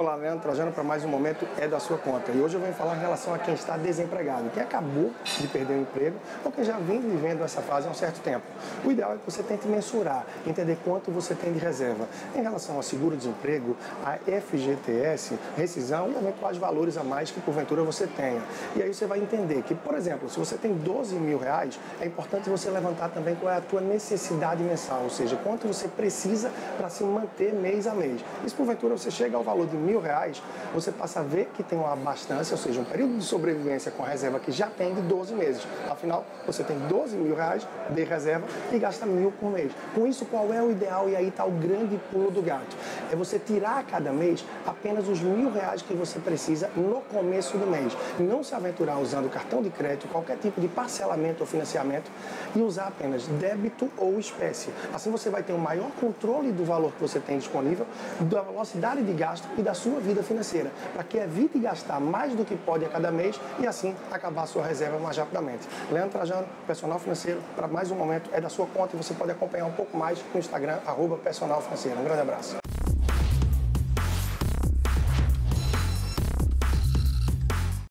Olá, Leandro Trajano, para mais um momento é da sua conta. E hoje eu venho falar em relação a quem está desempregado, quem acabou de perder o emprego ou quem já vem vivendo essa fase há um certo tempo. O ideal é que você tente mensurar, entender quanto você tem de reserva. Em relação ao seguro-desemprego, a FGTS, rescisão e eventuais valores a mais que porventura você tenha. E aí você vai entender que, por exemplo, se você tem 12 mil reais, é importante você levantar também qual é a tua necessidade mensal, ou seja, quanto você precisa para se manter mês a mês. E se porventura você chega ao valor de mil reais, você passa a ver que tem uma abastância, ou seja, um período de sobrevivência com reserva que já tem de 12 meses. Afinal, você tem 12 mil reais de reserva e gasta mil por mês. Com isso, qual é o ideal? E aí está o grande pulo do gato. É você tirar a cada mês apenas os mil reais que você precisa no começo do mês. Não se aventurar usando cartão de crédito, qualquer tipo de parcelamento ou financiamento e usar apenas débito ou espécie. Assim você vai ter um maior controle do valor que você tem disponível, da velocidade de gasto e da da sua vida financeira, para que evite gastar mais do que pode a cada mês e assim acabar a sua reserva mais rapidamente. Leandro Trajano, personal financeiro, para mais um momento é da sua conta e você pode acompanhar um pouco mais no Instagram, arroba personal financeiro. Um grande abraço.